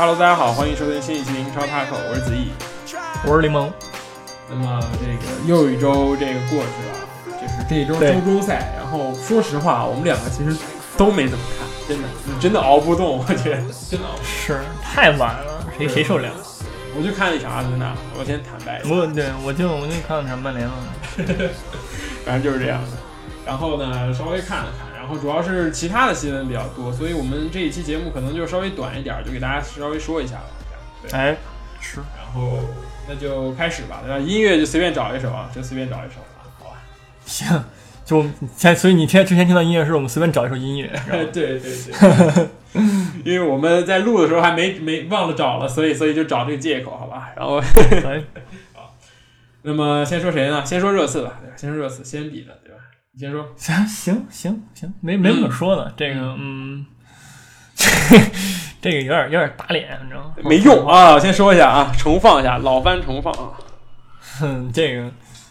Hello，大家好，欢迎收听新一期英超 Taco，我是子毅。我是柠檬。那么这个又一周这个过去了，就是这一周对周周赛。然后说实话，我们两个其实都没怎么看，真的，你真的熬不动，我觉得真的。是太晚了，谁谁受得了？我就看了一场阿森纳，我先坦白一下，我对我就我就看了场曼联了。反正就是这样的。然后呢，稍微看了看，然后主要是其他的新闻比较多，所以我们这一期节目可能就稍微短一点，就给大家稍微说一下哎，是然后那就开始吧，对吧？音乐就随便找一首啊，就随便找一首啊，好吧？行，就前所以你听之前听到音乐是我们随便找一首音乐，对对对，因为我们在录的时候还没没忘了找了，所以所以就找这个借口，好吧？然后，哎，那么先说谁呢？先说热刺吧，对吧？先说热刺，先比的？你先说。行行行行，没没什么可说的。这个嗯，这个有点有点打脸，你知道吗？没用啊！我先说一下啊，重放一下，老番重放啊。哼，这个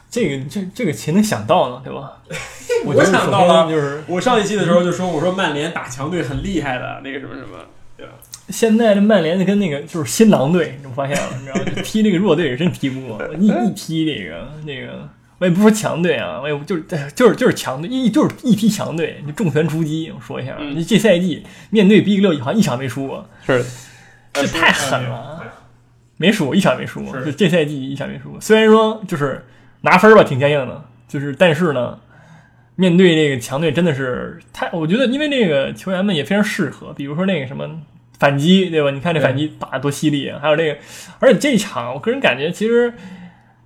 这个这这个谁能想到呢？对吧？我想到了就是我上一期的时候就说，我说曼联打强队很厉害的，那个什么什么，对吧？现在这曼联就跟那个就是新狼队，你发现了，你知道吗？踢那个弱队真踢不过，一一踢这个那个，我也不说强队啊，我也不就是就是就是强队，一就是一批强队，就重拳出击。我说一下，嗯你这赛季面对 Big 六好像一场没输过，是，这太狠了，没输过一场没输过，就这赛季一场没输过。虽然说就是拿分吧挺坚硬的，就是但是呢。面对这个强队真的是太，我觉得因为这个球员们也非常适合，比如说那个什么反击，对吧？你看这反击打得多犀利啊！还有这个，而且这一场我个人感觉其实，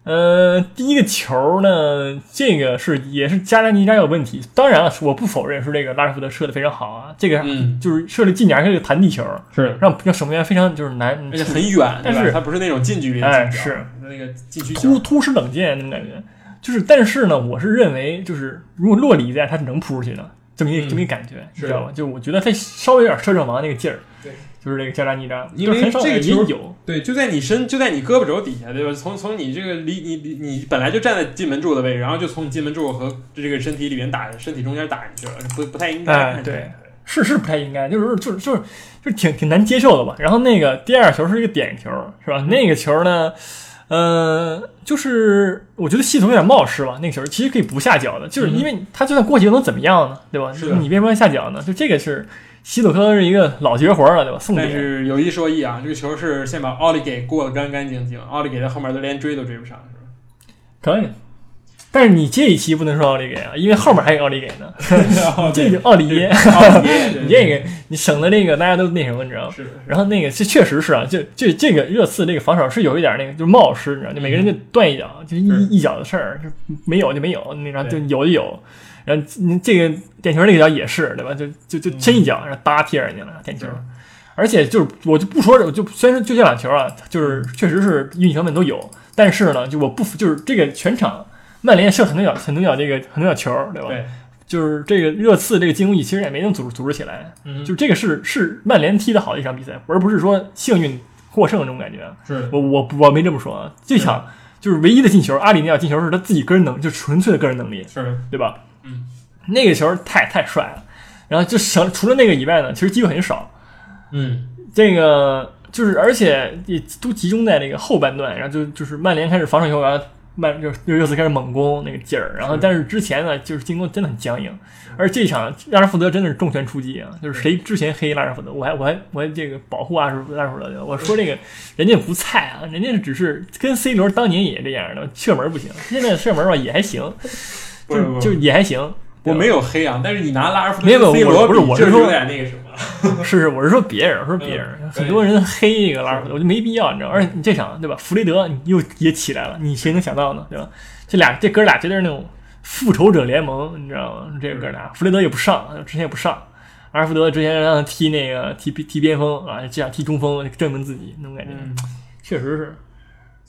呃，第一个球呢，这个是也是加拉尼扎有问题。当然了，我不否认是这个拉什福德射的非常好啊，这个嗯。就是射的近点儿是个弹地球，是，让让守门员非常就是难，而且很远，但是它不是那种近距离的哎是。那个禁区突突施冷箭那种感觉。就是，但是呢，我是认为，就是如果洛里在，他是能扑出去的，这么一、嗯。这么一感觉，你知道吧？就我觉得他稍微有点射正王那个劲儿，对，就是这个加扎尼扎，因为这个球也有，对，就在你身，就在你胳膊肘底下，对吧？从从你这个离你你你本来就站在进门柱的位置，然后就从你进门柱和这个身体里面打，身体中间打进去了，不不太应该。哎对是是不太应该，就是就是就是就是挺挺难接受的吧。然后那个第二球是一个点球，是吧？那个球呢，呃，就是我觉得系统有点冒失吧。那个球其实可以不下脚的，就是因为他就算过去又能怎么样呢？对吧？是你为什么要下脚呢？就这个是希佐科是一个老绝活了，对吧？送但。是有一说一啊，这个球是先把奥利给过得干干净净，奥利给在后面都连追都追不上，是吧？可以。但是你这一期不能说奥利给啊，因为后面还有奥利给呢。这个个奥利耶，你这个你省了那个大家都那什么，你知道吗？是的，然后那个这确实是啊，就就这个热刺这个防守是有一点那个就是冒失，你知道，就每个人就断一脚，就一一脚的事儿，就没有就没有，那然后就有就有。然后你这个点球那个脚也是对吧？就就就伸一脚，然后搭踢人家了点球。而且就是我就不说这，就虽然说就这两球啊，就是确实是运气成分都有，但是呢，就我不服就是这个全场曼联射很多脚很多脚这个很多脚球，对吧？对，就是这个热刺这个进攻力其实也没能组织组织起来，嗯，就这个是是曼联踢的好的一场比赛，而不是说幸运获胜这种感觉。是我我我没这么说啊，这场就是唯一的进球，阿里尼亚进球是他自己个人能，就纯粹的个人能力，是，对吧？嗯，那个球太太帅了，然后就省除了那个以外呢，其实机会很少。嗯，这个就是而且也都集中在那个后半段，然后就就是曼联开始防守以后，然后曼就就热刺开始猛攻那个劲儿，然后但是之前呢，就是进攻真的很僵硬，而这场拉什福德真的是重拳出击啊！就是谁之前黑拉什福德，我还我还我还这个保护拉什拉什福德，我说这个人家不菜啊，人家只是跟 C 罗当年也这样的，射门不行，现在射门吧也还行，就是就也还行。我没有黑啊，但是你拿拉尔福德没有我不是我是说这有点那个什么，是是，我是说别人，我说别人，嗯很多人黑那个拉什福德，我就没必要，你知道。而且你这场对吧，弗雷德你又也起来了，你谁能想到呢，对吧？这俩这哥俩绝对是那种复仇者联盟，你知道吗？这个哥俩，弗雷德也不上，之前也不上，阿尔福德之前让他踢那个踢踢边锋啊，这样踢中锋证明自己那种感觉，嗯。确实是。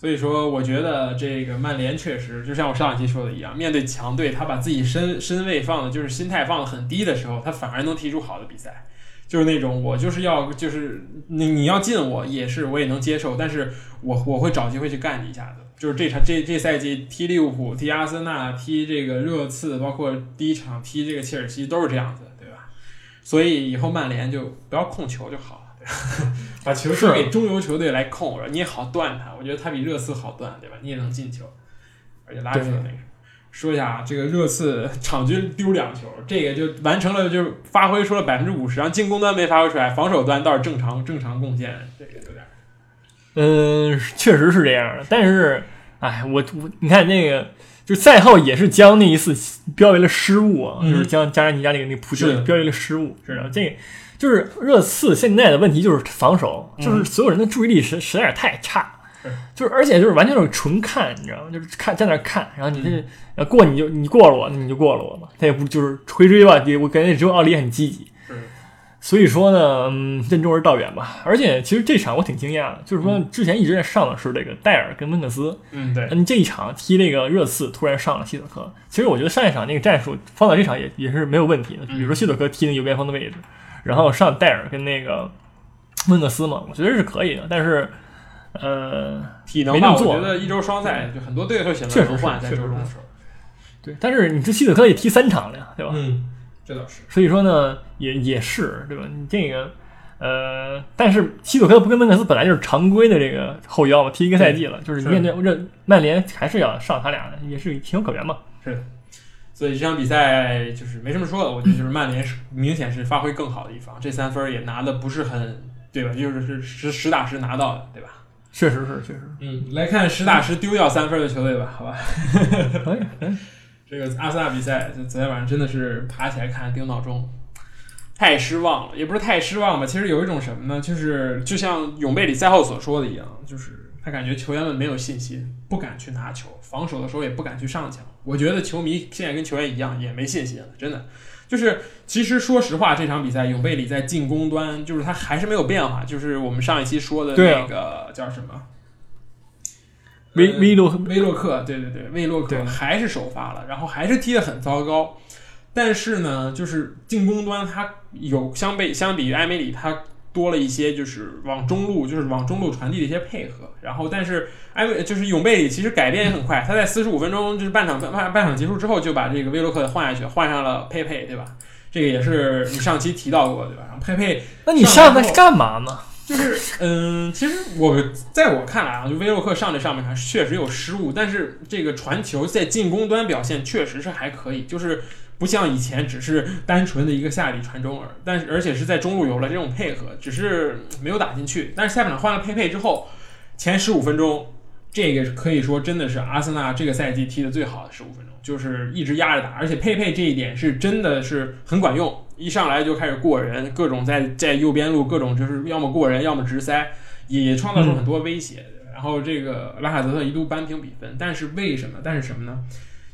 所以说，我觉得这个曼联确实就像我上一期说的一样，面对强队，他把自己身身位放的，就是心态放的很低的时候，他反而能踢出好的比赛。就是那种我就是要就是你你要进我也是我也能接受，但是我我会找机会去干你一下子。就是这场这这赛季踢利物浦、踢阿森纳、踢这个热刺，包括第一场踢这个切尔西都是这样子，对吧？所以以后曼联就不要控球就好，把球交给中游球队来控，你也好断他。我觉得他比热刺好断，对吧？你也能进球，而且拉出了那个。说一下啊，这个热刺场均丢两球，这个就完成了，就是发挥出了百分之五十，然后进攻端没发挥出来，防守端倒是正常正常贡献，这个有点。嗯，确实是这样的，但是，哎，我我你看那个，就赛后也是将那一次标为了失误啊，就是将加拉尼加那个那个扑救标为了失误，知道这。就是热刺现在的问题就是防守，就是所有人的注意力实实在是太差，就是而且就是完全是纯看，你知道吗？就是看在那看，然后你这要过你就你过了我，那你就过了我嘛。他也不就是回追吧，我感觉只有奥利很积极，所以说呢，嗯，任重而道远吧。而且其实这场我挺惊讶的，就是说之前一直在上的是这个戴尔跟温克斯，嗯，对，你这一场踢那个热刺突然上了希特克，其实我觉得上一场那个战术放到这场也也是没有问题的，比如说希特克踢那个右边锋的位置。然后上戴尔跟那个温克斯嘛，我觉得是可以的，但是呃，体能吧，我觉得一周双赛就很多队会选择轮换在周中的时候。对，但是你这希特克也踢三场了呀，对吧？嗯，这倒是。所以说呢，也也是对吧？你这个呃，但是希特克不跟温克斯本来就是常规的这个后腰嘛，踢一个赛季了，就是面对这曼联还是要上他俩的，也是情有可原嘛。是。所以这场比赛就是没什么说的，我觉得就是曼联是明显是发挥更好的一方，这三分也拿的不是很对吧？就是是实实打实拿到的，对吧？确实是，确实。嗯，来看实打实丢掉三分的球队吧，好吧？可以。这个阿森纳比赛，就昨天晚上真的是爬起来看定闹钟，太失望了，也不是太失望吧？其实有一种什么呢？就是就像永贝里赛后所说的一样，就是。他感觉球员们没有信心，不敢去拿球，防守的时候也不敢去上抢。我觉得球迷现在跟球员一样，也没信心了。真的，就是其实说实话，这场比赛永贝里在进攻端，就是他还是没有变化。就是我们上一期说的那个叫什么，威威洛威洛克，对对对，威洛克还是首发了，然后还是踢得很糟糕。但是呢，就是进攻端他有相比相比于埃梅里他。多了一些，就是往中路，就是往中路传递的一些配合。然后，但是埃就是永贝里其实改变也很快，他在四十五分钟就是半场半半场结束之后就把这个威洛克换下去，换上了佩佩，对吧？这个也是你上期提到过，对吧？然后佩佩，那你上那是干嘛呢？就是嗯，其实我在我看来啊，就威洛克上这上面确实有失误，但是这个传球在进攻端表现确实是还可以，就是。不像以前只是单纯的一个下底传中而，但是而且是在中路有了这种配合，只是没有打进去。但是下半场换了佩佩之后，前十五分钟，这个可以说真的是阿森纳这个赛季踢的最好的十五分钟，就是一直压着打，而且佩佩这一点是真的是很管用，一上来就开始过人，各种在在右边路各种就是要么过人，要么直塞，也创造出很多威胁。然后这个拉卡泽特一度扳平比分，但是为什么？但是什么呢？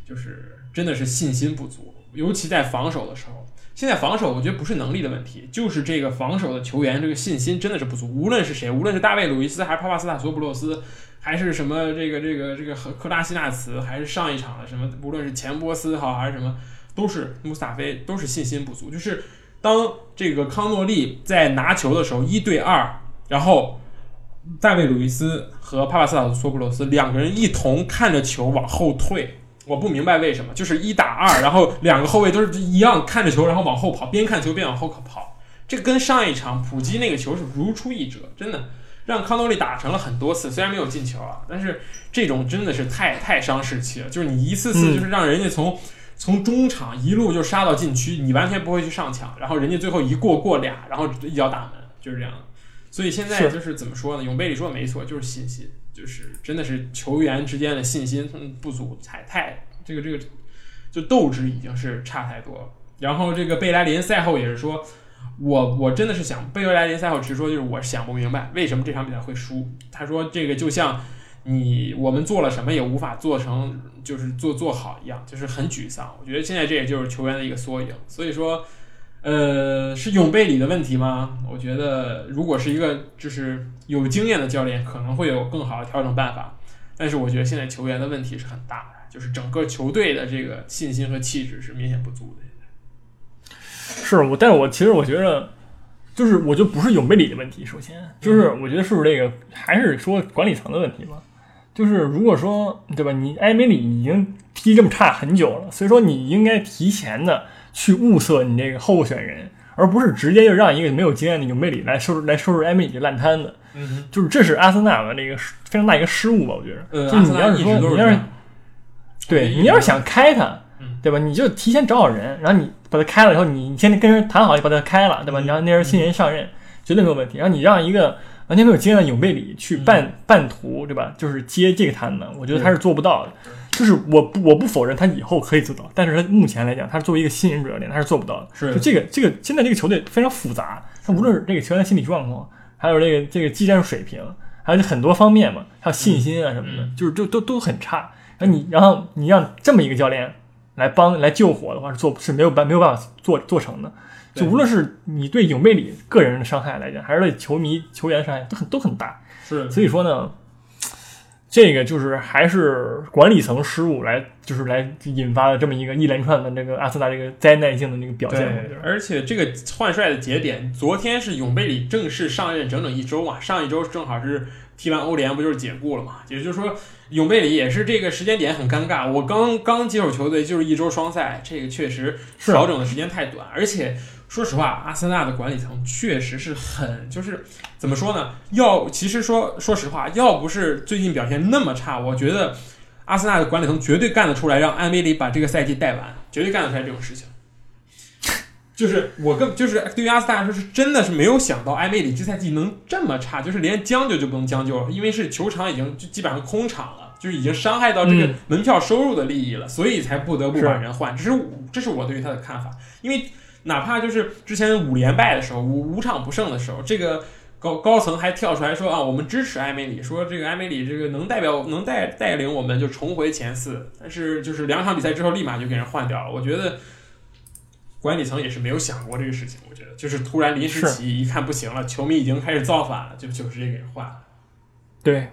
就是真的是信心不足。尤其在防守的时候，现在防守我觉得不是能力的问题，就是这个防守的球员这个信心真的是不足。无论是谁，无论是大卫·鲁伊斯，还是帕帕斯塔索普洛斯，还是什么这个这个这个和克拉西纳茨，还是上一场的什么，无论是钱波斯哈还是什么，都是穆斯塔菲，都是信心不足。就是当这个康诺利在拿球的时候，一对二，然后大卫·鲁伊斯和帕帕斯塔索普洛斯两个人一同看着球往后退。我不明白为什么，就是一打二，然后两个后卫都是一样看着球，然后往后跑，边看球边往后跑。这跟上一场普基那个球是如出一辙，真的让康多利打成了很多次，虽然没有进球啊，但是这种真的是太太伤士气了。就是你一次次就是让人家从 从中场一路就杀到禁区，你完全不会去上抢，然后人家最后一过过俩，然后一脚打门，就是这样。所以现在就是怎么说呢？永贝里说的没错，就是信心。就是真的是球员之间的信心不足，太太这个这个就斗志已经是差太多了。然后这个贝莱林赛后也是说，我我真的是想贝莱林赛后直说，就是我想不明白为什么这场比赛会输。他说这个就像你我们做了什么也无法做成，就是做做好一样，就是很沮丧。我觉得现在这也就是球员的一个缩影。所以说。呃，是永贝里的问题吗？我觉得，如果是一个就是有经验的教练，可能会有更好的调整办法。但是，我觉得现在球员的问题是很大的，就是整个球队的这个信心和气质是明显不足的。是我，但是我其实我觉得，就是我觉得不是永贝里的问题。首先，就是我觉得是不是这个还是说管理层的问题吧？就是如果说对吧，你埃梅里已经踢这么差很久了，所以说你应该提前的。去物色你这个候选人，而不是直接就让一个没有经验的永贝里来收拾来收拾埃梅里这烂摊子。嗯，就是这是阿森纳的那个非常大一个失误吧，我觉得。呃，就是你要是说你要是对你要是想开他嗯，对吧？你就提前找好人，然后你把他开了以后，你你先跟人谈好，就把他开了，对吧？嗯然后那人新人上任，绝对没有问题。然后你让一个完全没有经验的永贝里去嗯半半途，对吧？就是接这个摊子，我觉得他是做不到的。就是我不我不否认他以后可以做到，但是他目前来讲，他作为一个新人主教练，他是做不到的。是就这个这个现在这个球队非常复杂，他无论是这个球员的心理状况，还有这个这个技战术水平，还有很多方面嘛，还有信心啊什么的，嗯就是都都都很差。然后你然后你让这么一个教练来帮来救火的话，是做是没有办没有办法做做成的。就无论是你对永贝里个人的伤害来讲，还是对球迷球员的伤害，都很都很大。是所以说呢，这个就是还是管理层失误来，就是来引发了这么一个一连串的那个阿森纳这个灾难性的那个表现。而且这个换帅的节点，昨天是永贝里正式上任整整一周嘛，上一周正好是踢完欧联，不就是解雇了嘛？也就是说，永贝里也是这个时间点很尴尬。我刚刚接手球队就是一周双赛，这个确实调整的时间太短，而且说实话，阿森纳的管理层确实是很就是怎么说呢？要其实说说实话，要不是最近表现那么差，我觉得阿森纳的管理层绝对干得出来，让安梅里把这个赛季带完，绝对干得出来这种事情。就是我跟就是对于阿斯达来说是真的是没有想到埃梅里这赛季能这么差，就是连将就就不能将就了，因为是球场已经就基本上空场了，就是已经伤害到这个嗯门票收入的利益了，所以才不得不把人换。这是这是我对于他的看法，因为哪怕就是之前五连败的时候，五五场不胜的时候，这个高高层还跳出来说啊，我们支持埃梅里，说这个埃梅里这个能代表能带带领我们就重回前四，但是就是两场比赛之后立马就给人换掉了，我觉得。管理层也是没有想过这个事情，我觉得就是突然临时起意，一看不行了，球迷已经开始造反了，就就直接给人换了。对，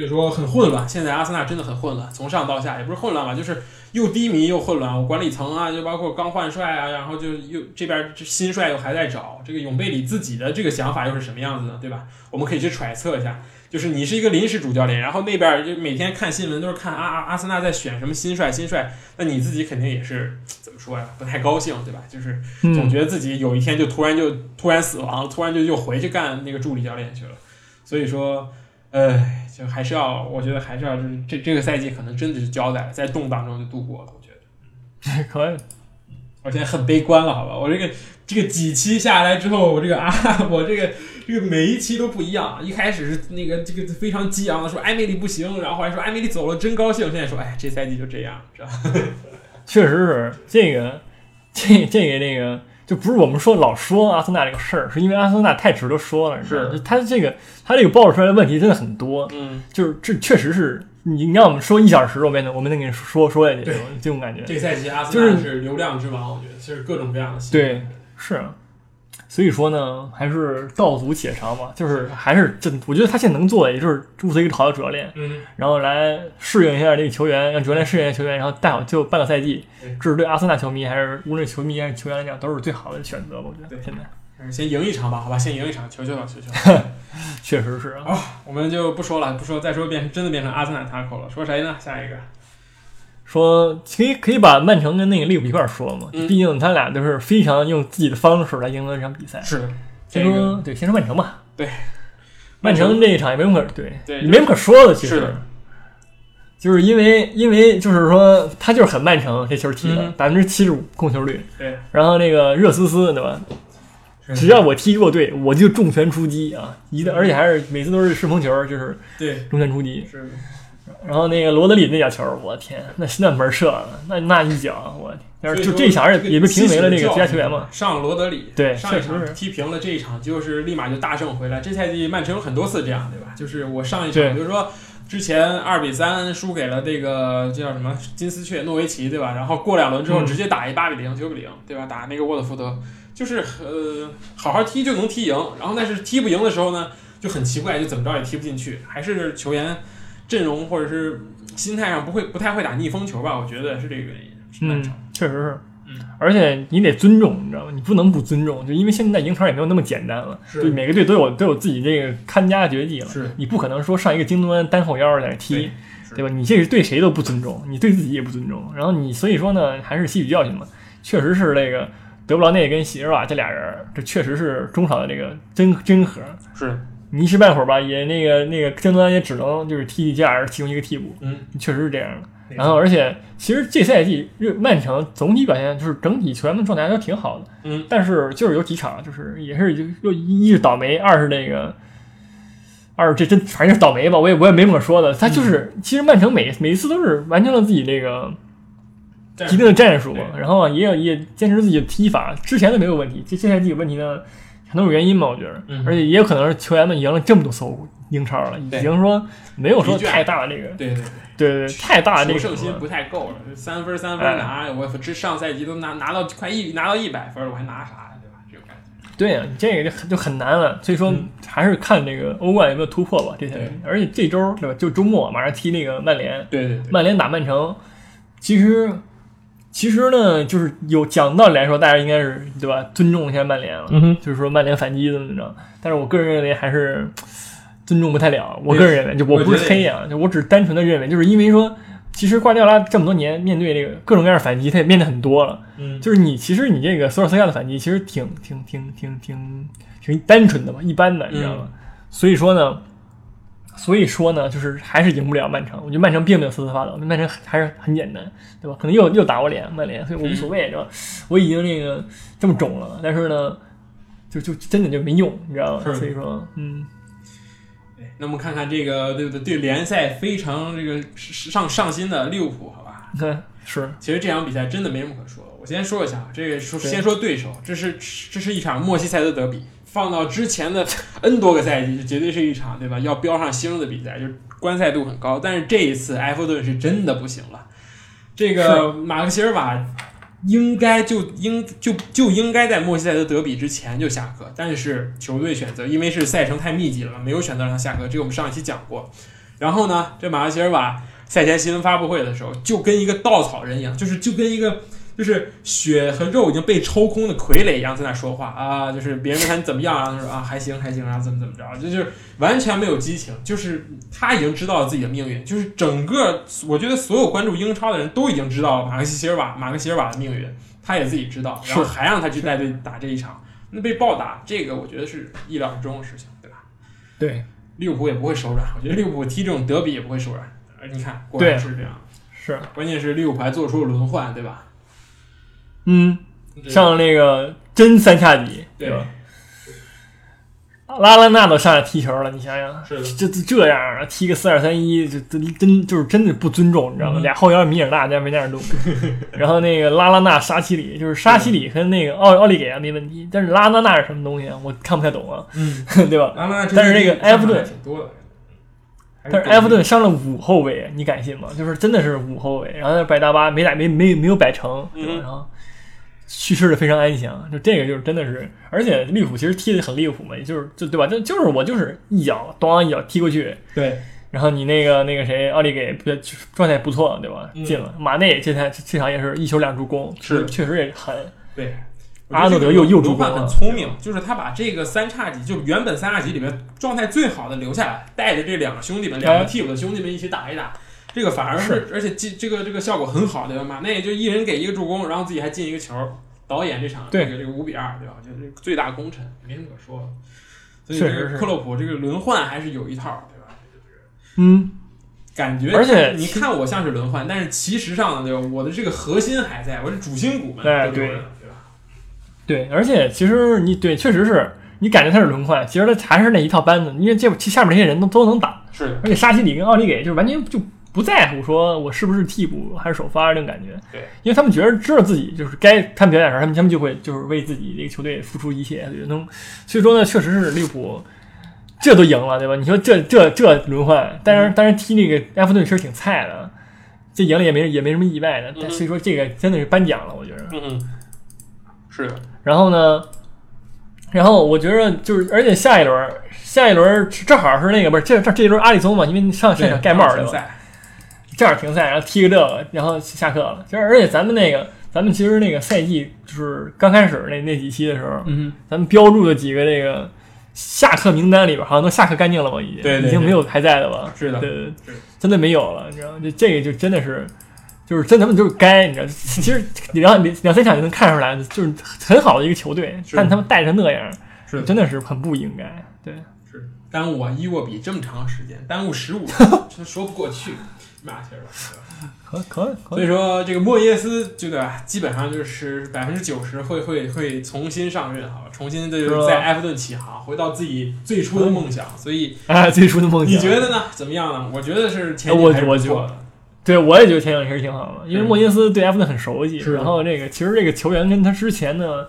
所以说很混乱，现在阿森纳真的很混乱，从上到下也不是混乱吧，就是又低迷又混乱。我管理层啊，就包括刚换帅啊，然后就又这边新帅又还在找，这个永贝里自己的这个想法又是什么样子呢？对吧？我们可以去揣测一下。就是你是一个临时主教练，然后那边就每天看新闻都是看阿阿阿森纳在选什么新帅新帅，那你自己肯定也是怎么说呀？不太高兴，对吧？就是总，觉得自己有一天就突然就突然死亡，突然就又回去干那个助理教练去了。所以说，呃，就还是要，我觉得还是要，就是这这个赛季可能真的是交代了，在动荡中就度过了。我觉得，可以。我现在很悲观了，好吧？我这个这个几期下来之后，我这个啊，我这个这个每一期都不一样。一开始是那个这个非常激昂的说艾米丽不行，然后还说艾米丽走了真高兴，现在说哎，这赛季就这样，知道吧？确实是这个，这这个这个，就不是我们说老说阿森纳这个事儿，是因为阿森纳太值得说了。是他这个他这个暴露出来的问题真的很多，嗯，就是这确实是你你让我们说一小时，我们能我们能给你说说下去，这种这种感觉。这个赛季阿森纳是流量之王，我觉得是各种各样的对，是啊。所以说呢，还是道阻且长吧，就是还是真，我觉得他现在能做的，也就是注册一个好的主教练，嗯。然后来适应一下这个球员，让主教练适应一下球员，然后带好就半个赛季，这是对阿森纳球迷还是无论球迷还是球员来讲都是最好的选择。我觉对得现在嗯先赢一场吧，好吧，先赢一场，求求了，求求了。确实是啊。我们就不说了，不说，再说变成真的变成阿森纳 taco 了。说谁呢？下一个，说可以可以把曼城跟那个利物浦一块儿说嘛，嗯毕竟他俩都是非常用自己的方式来赢得这场比赛。是先这个说对，先说曼城吧。对，曼城这一场也没什么可对，对没什么可说的。其实是，就是因为因为就是说他就是很曼城这球踢的嗯，百分之七十五控球率，对，然后那个热斯斯对吧？只要我踢弱队，我就重拳出击啊！一个而且还是每次都是顺风球，就是对重拳出击。是然后那个罗德里那脚球，我天，那那门射了，那那一脚，我天！要是就所以说这一场也也被评为了那个这最佳球员嘛？上罗德里，对上一场踢平了，这一场就是立马就大胜回来。这赛季曼城有很多次这样，对吧？就是我上一场，比如说之前二比三输给了这个这叫什么金丝雀诺维奇，对吧？然后过两轮之后嗯直接打一八比零、九比零，对吧？打那个沃特福德，就是呃好好踢就能踢赢，然后但是踢不赢的时候呢，就很奇怪，就怎么着也踢不进去，还是球员阵容或者是心态上不会不太会打逆风球吧？我觉得是这个原因，嗯。，确实是。嗯而且你得尊重，你知道吗？你不能不尊重，就因为现在英超也没有那么简单了，是就每个队都有都有自己这个看家绝技了。是你不可能说上一个京东安单后腰在那踢，对吧？你这是对谁都不尊重，你对自己也不尊重。然后你所以说呢，还是吸取教训嘛。确实是这个德布劳内跟席尔瓦这俩人，这确实是中场的这个真真核。是，你一时半会儿吧，也那个那个郑德安也只能就是替替加尔提供一个替补，嗯，确实是这样的。然后，而且其实这赛季热曼城总体表现就是整体球员们状态都挺好的，嗯，但是就是有几场就是也是就又一是倒霉，二是那个，二这真反正是倒霉吧，我也我也没怎么说的。他就是、其实曼城每每一次都是完成了自己这个一定的战术，然后也有也坚持自己的踢法，之前的没有问题，这这赛季有问题呢，很多种原因吧，我觉得，嗯而且也有可能是球员们赢了这么多次英超了，已经说没有说太大的这个，对对对。太大的这个胜心不太够了，三分三哎分拿，我这上赛季都拿拿到快一拿到一百分了，我还拿啥呀？对吧？这种感觉。对呀、这个就很就很难了，所以说嗯还是看这个欧冠有没有突破吧。这赛季对，而且这周对吧？就周末马上踢那个曼联，对，曼联打曼城，其实其实呢，就是有讲道理来说，大家应该是对吧？尊重一下曼联了，就是说曼联反击怎么着。但是我个人认为还是尊重不太了。我个人认为，就我不是黑啊，就我只是单纯的认为，就是因为说，其实瓜迪奥拉这么多年面对这个各种各样的反击，他也面对很多了。嗯，就是你其实你这个索尔斯克亚的反击其实挺挺挺挺挺挺单纯的吧，一般的，你知道吗？所以说呢，所以说呢，就是还是赢不了曼城。我觉得曼城并没有瑟瑟发抖，曼城还是很简单，对吧？可能又又打我脸，曼联，所以我无所谓，知道吧？我已经那个这么肿了，但是呢，就就真的就没用，你知道吗？所以说，嗯，那我们看看这个对不对对联赛非常这个上上心的利物浦，好吧？你看是其实这场比赛真的没什么可说的。我先说一下，啊这个说先说对手，这是这是一场莫西塞德德比，放到之前的 N 多个赛季，这绝对是一场对吧？要标上星的比赛，就是观赛度很高。但是这一次埃弗顿是真的不行了，这个马克席尔瓦应该就应就就应该在莫西塞德德比之前就下课，但是球队选择因为是赛程太密集了，没有选择让他下课，这个我们上一期讲过。然后呢，这马克席尔瓦赛前新闻发布会的时候，就跟一个稻草人一样，就是就跟一个就是血和肉已经被抽空的傀儡一样在那说话啊，就是别人问他你怎么样啊，他说啊还行还行啊，怎么怎么着，这就是完全没有激情，就是他已经知道了自己的命运，就是整个我觉得所有关注英超的人都已经知道马克西尔瓦马克西尔瓦的命运，他也自己知道，然后还让他去带队打这一场，那被暴打，这个我觉得是意料之中的事情，对吧？对，利物浦也不会手软，我觉得利物浦踢这种德比也不会手软。而你看，果然是这样。是，关键是利物浦还做出了轮换，对吧？嗯，上那个真三叉戟，对吧？拉拉纳都上来踢球了，你想想，是这这这样啊，踢个四二三一，这这真就是真的不尊重，你知道吗？嗯俩后腰米尔纳在没在那样弄，然后那个拉拉纳、沙奇里，就是沙奇里和那个奥奥利给啊没问题，但是拉拉纳是什么东西啊？我看不太懂啊，嗯，对吧？拉拉但是那个埃弗顿但是埃弗顿上了五后卫，你敢信吗？就是真的是五后卫，然后那百大巴没打没没没有摆成，对吧？嗯然后去世的非常安详，就这个就是真的是，而且利物浦其实踢的很利物浦嘛，也就是就对吧？就就是我就是一脚咣一脚踢过去，对，然后你那个那个谁奥利给不状态不错，对吧？嗯进了，马内这台这场也是一球两助攻，是确实也很，对。阿诺德又又助攻很聪明，就是他把这个三叉戟，就原本三叉戟里面状态最好的留下来，带着这两个兄弟们，两个替补的兄弟们一起打一打，这个反而是，而且这这个这个效果很好，对吧？马内就一人给一个助攻，然后自己还进一个球，导演这场对这个这个五比二，对吧？就是最大功臣，没什么可说的。所以克洛普这个轮换还是有一套，对吧？嗯，感觉，而且你看我像是轮换，但是其实上呢，对吧？我的这个核心还在，我是主心骨们哎对吧？对，而且其实你对，确实是你感觉他是轮换，其实他还是那一套班子，因为这下面这些人都都能打。是的，而且沙奇里跟奥利给就是完全就不在乎说我是不是替补还是首发那种感觉，对，因为他们觉得知道自己就是该他们表演的时候，他们他们就会就是为自己这个球队付出一切，对能，所以说呢，确实是利物浦这都赢了，对吧？你说这这这轮换，当然当然踢那个埃弗顿确实挺菜的，这赢了也没也没什么意外的，所以说这个真的是颁奖了，我觉得。嗯，是的，然后呢，然后我觉得就是，而且下一轮，下一轮正好是那个不是这这这一轮阿里松嘛，因为上上场盖帽对吧？赛，正好停赛，然后踢个这个，然后下课了。其实而且咱们那个，咱们其实那个赛季就是刚开始那那几期的时候，嗯咱们标注的几个这个下课名单里边，好像都下课干净了吧？已经对对已经没有还在的吧？是的对对是，真的没有了，你知道吗？这这个就真的是。就是真他们就是该，你知道，其实两两两三场就能看出来，就是很好的一个球队，是但他们带成那样，是真的是很不应该。对，是耽误啊伊沃比这么长时间，耽误十五，这说不过去，骂去了。可可可所以说这个莫耶斯这个，基本上就是百分之九十会会会重新上任哈，重新这就是在埃弗顿起航，回到自己最初的梦想。所以啊，最初的梦想，你觉得呢？怎么样呢？我觉得是前景我还是不我错的。对，我也觉得前景其实挺好的，因为嗯莫耶斯对埃弗顿很熟悉，是然后这个其实这个球员跟他之前呢，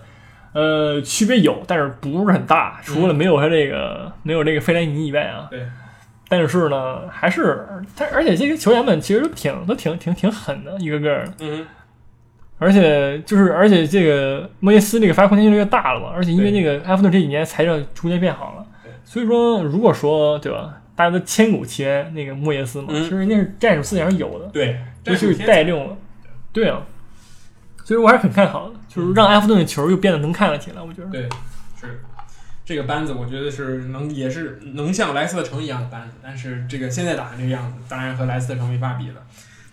呃，区别有，但是不是很大，除了没有他这个、没有这个费莱尼以外啊，对，但是呢，还是他，而且这些球员们其实都挺都挺挺挺狠的，一个个的，嗯，而且就是而且这个莫耶斯这个发挥空间越来越大了嘛，而且因为对这个埃弗顿这几年财政逐渐变好了对，所以说如果说对吧，大家都千古奇人那个莫耶斯嘛，嗯其实人家是战术思想是有的。对，尤其是带这种，对啊，所以我还是很看好的，就是让埃弗顿的球又变得能看了起来。我觉得，对，是这个班子，我觉得是能也是能像莱斯特城一样的班子，但是这个现在打成这个样子，当然和莱斯特城没法比了。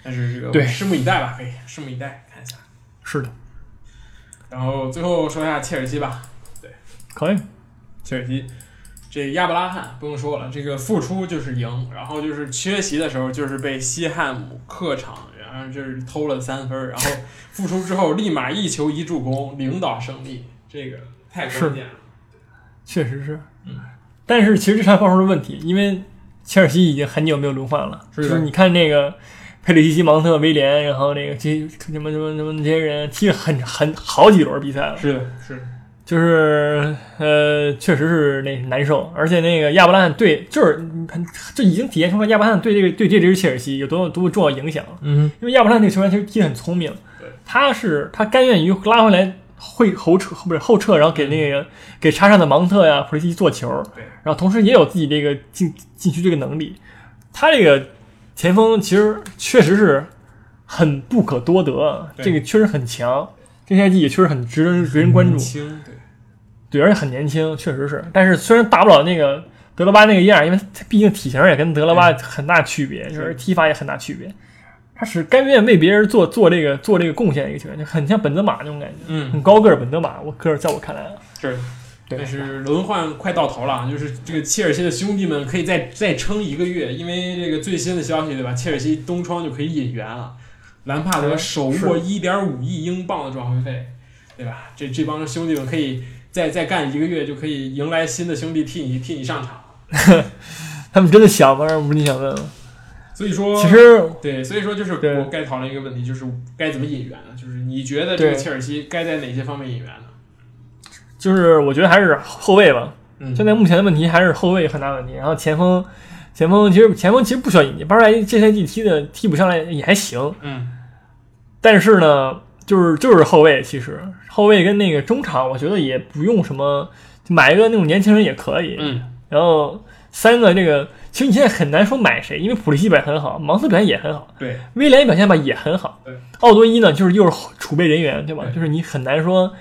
但是这个对拭目以待吧，可以拭目以待看一下。是的，然后最后说一下切尔西吧，对可以，切尔西这亚布拉罕不用说了，这个复出就是赢，然后就是缺席的时候就是被西汉姆客场，然后就是偷了三分儿，然后复出之后立马一球一助攻领导胜利，这个太关键了。确实是。嗯，但是其实这场爆出了问题，因为切尔西已经很久没有轮换了，是就是你看那个佩里西奇、芒特、威廉，然后那个这什么什么什么这些人踢了很很好几轮比赛了，是的，是就是呃，确实是那难受，而且那个亚伯拉罕对，就是这已经体现出来亚伯拉罕对这个对这支切尔西有多么多么重要影响。嗯，因为亚伯拉罕这个球员其实踢得很聪明对，他是他甘愿于拉回来会后撤不是后撤，然后给那个给插上的芒特呀、普利西做球，对，然后同时也有自己这个进禁区这个能力。他这个前锋其实确实是很不可多得，这个确实很强，这赛季也确实很值得人人关注。对，对，而且很年轻，确实是。但是虽然打不了那个德罗巴那个样儿，因为他毕竟体型也跟德罗巴很大区别，就是踢法也很大区别。他是甘愿为别人做做这个做这个贡献的一个球员，就很像本泽马那种感觉，嗯，很高个儿本泽马。我个人在我看来啊，是。但是轮换快到头了，就是这个切尔西的兄弟们可以再再撑一个月，因为这个最新的消息对吧？切尔西东窗就可以引援了，兰帕德手握一点五亿英镑的转会费，对吧？这这帮兄弟们可以再再干一个月，就可以迎来新的兄弟替你替你上场。他们真的想吗？不是你想问吗？所以说，其实对，所以说就是我该讨论一个问题，就是该怎么引援呢？就是你觉得这个切尔西该在哪些方面引援呢？就是我觉得还是后卫吧。嗯，现在目前的问题还是后卫很大问题，然后前锋，前锋其实前锋其实不需要引进，巴尔莱这赛季踢的踢不上来也还行，嗯，但是呢，就是就是后卫，其实后卫跟那个中场，我觉得也不用什么买一个那种年轻人也可以。嗯，然后三个这个，其实你现在很难说买谁，因为普利西表现很好，芒斯表现也很好，对，威廉表现吧也很好对。奥多伊呢，就是又是储备人员，对吧？对就是你很难说，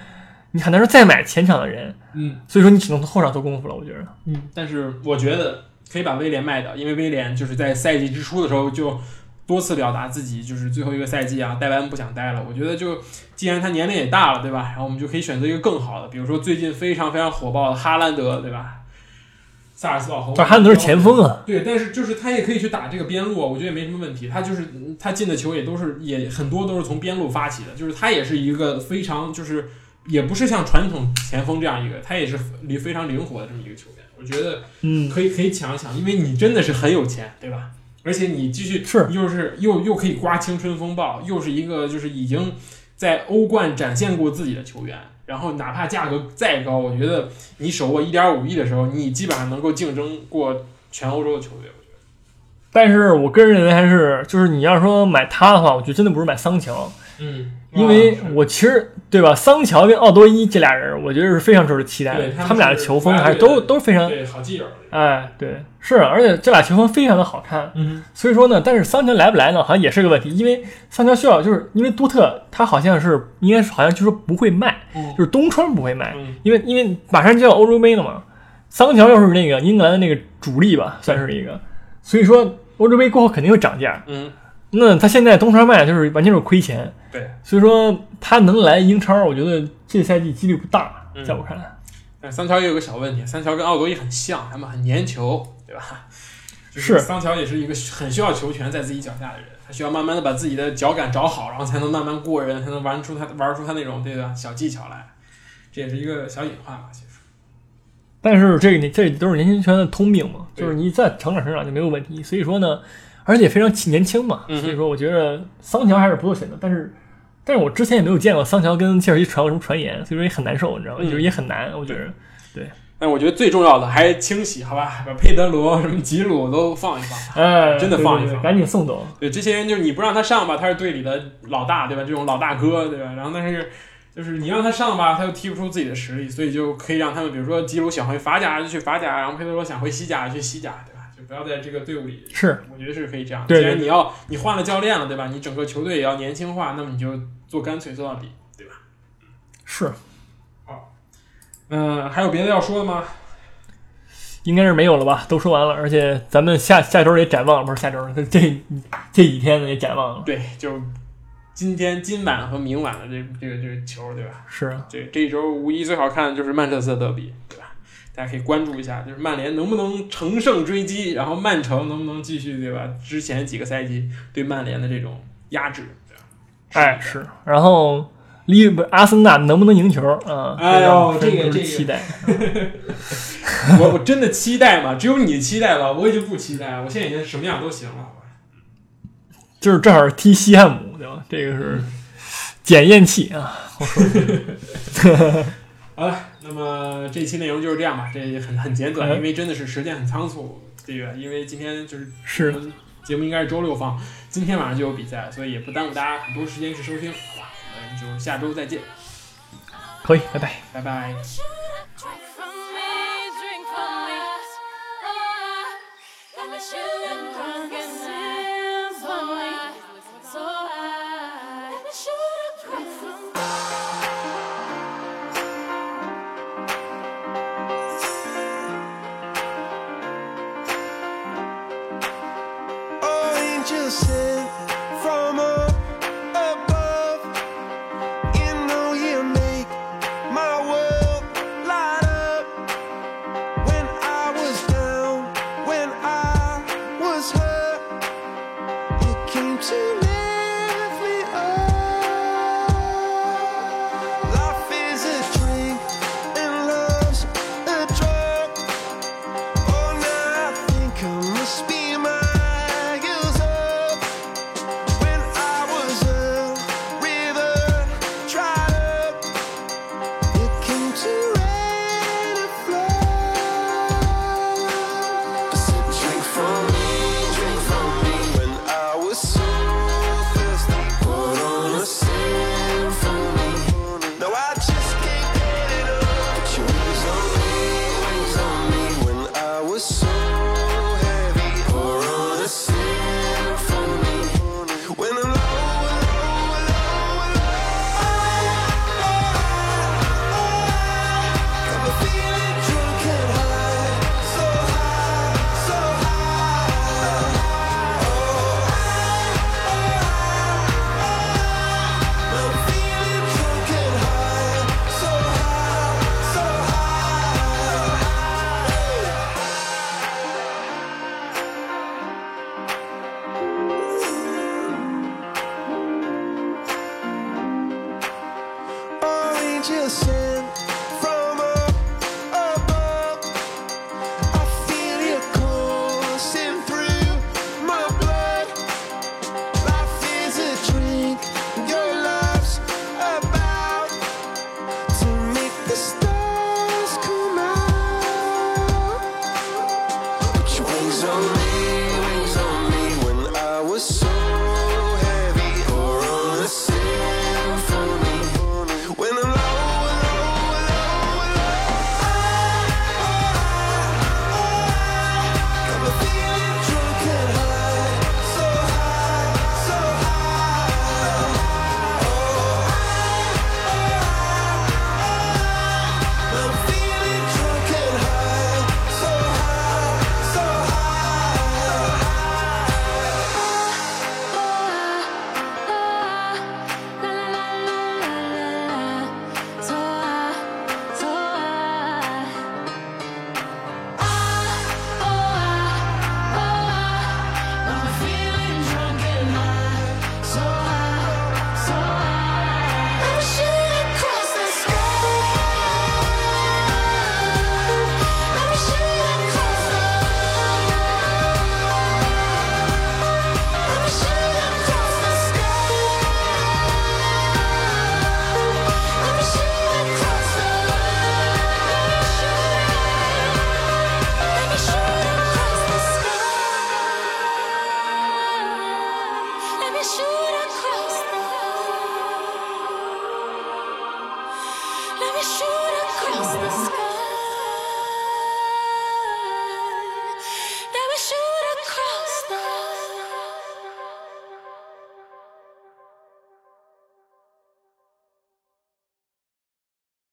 你很难说再买前场的人，嗯。所以说你只能从后场做功夫了。我觉得，嗯，但是我觉得可以把威廉卖掉，因为威廉就是在赛季之初的时候就多次表达自己就是最后一个赛季啊，待完不想待了。我觉得就既然他年龄也大了，对吧？然后我们就可以选择一个更好的，比如说最近非常非常火爆的哈兰德，对吧？萨尔斯堡红，但哈兰德是前锋啊，对，但是就是他也可以去打这个边路啊，我觉得也没什么问题。他就是他进的球也都是也很多都是从边路发起的，就是他也是一个非常就是也不是像传统前锋这样一个，他也是离非常灵活的这么一个球员。我觉得嗯，可以可以抢一抢，因为你真的是很有钱，对吧？而且你继续是又是又又可以刮青春风暴，又是一个就是已经在欧冠展现过自己的球员，然后哪怕价格再高，我觉得你手握一点五亿的时候，你基本上能够竞争过全欧洲的球队。我觉得，但是我个人认为还是就是你要说买他的话，我觉得真的不是买桑乔，嗯，因为我其实对吧，桑乔跟奥多伊这俩人，我觉得是非常值得期待的。对。他们他们俩的球风还是都都非常，对好基友，哎，对，是，而且这俩球风非常的好看。嗯，所以说呢，但是桑乔来不来呢，好像也是个问题，因为桑乔需要就是因为多特他好像是应该是好像就说不会卖，嗯。就是东窗不会卖，嗯。因为因为马上就要欧洲杯了嘛，桑乔又是那个英格兰的那个主力吧，算是一个，所以说欧洲杯过后肯定会涨价，嗯，那他现在东窗卖就是完全是亏钱，对，所以说他能来英超，我觉得这赛季几率不大，嗯在我看来。但桑乔也有个小问题，桑乔跟奥多伊很像，他们很粘球，对吧？就是桑乔也是一个很需要球权在自己脚下的人，他需要慢慢的把自己的脚感找好，然后才能慢慢过人，才能玩出他玩出他那种对吧小技巧来，这也是一个小隐患吧，其实。但是这个你这都是年轻球员的通病嘛，就是你在成长成长就没有问题。所以说呢，而且非常年轻嘛，所以说我觉得桑乔还是不错选择。但是，但是我之前也没有见过桑乔跟切尔西传过什么传言，所以说也很难受，你知道吗？嗯就是也很难，我觉得。对但我觉得最重要的还是清洗，好吧，把佩德罗、什么吉鲁都放一放。哎，真的放一放赶紧送走。对，这些人就是你不让他上吧，他是队里的老大，对吧？这种老大哥，对吧？然后但是就是你让他上吧，他又踢不出自己的实力，所以就可以让他们，比如说吉鲁想回法甲就去法甲，然后佩德罗想回西甲就去西甲，对吧？就不要在这个队伍里。是，我觉得是可以这样的。对对既然你要你换了教练了，对吧？你整个球队也要年轻化，那么你就做干脆做到底，对吧？是，嗯、还有别的要说的吗？应该是没有了吧？都说完了，而且咱们下下周也展望，不是下周，这这这几天呢也展望了。对，就今天今晚和明晚的这这个这个球，对吧？是啊，这这一周无疑最好看的就是曼彻斯特德比，对吧？大家可以关注一下，就是曼联能不能乘胜追击，然后曼城能不能继续，对吧？之前几个赛季对曼联的这种压制？哎是，然后利不阿森纳能不能赢球啊？哎呦这个这个期待。我我真的期待吗？只有你期待了，我已经不期待了，我现在已经什么样都行了，好吧？就是正好踢西汉姆，对吧？这个是检验器啊。好了，那么这期内容就是这样吧，这很很简短，哎因为真的是时间很仓促，这个？因为今天就是是节目应该是周六放，今天晚上就有比赛，所以也不耽误大家很多时间去收听，好吧？我们就下周再见，可以，拜拜。拜拜。Drink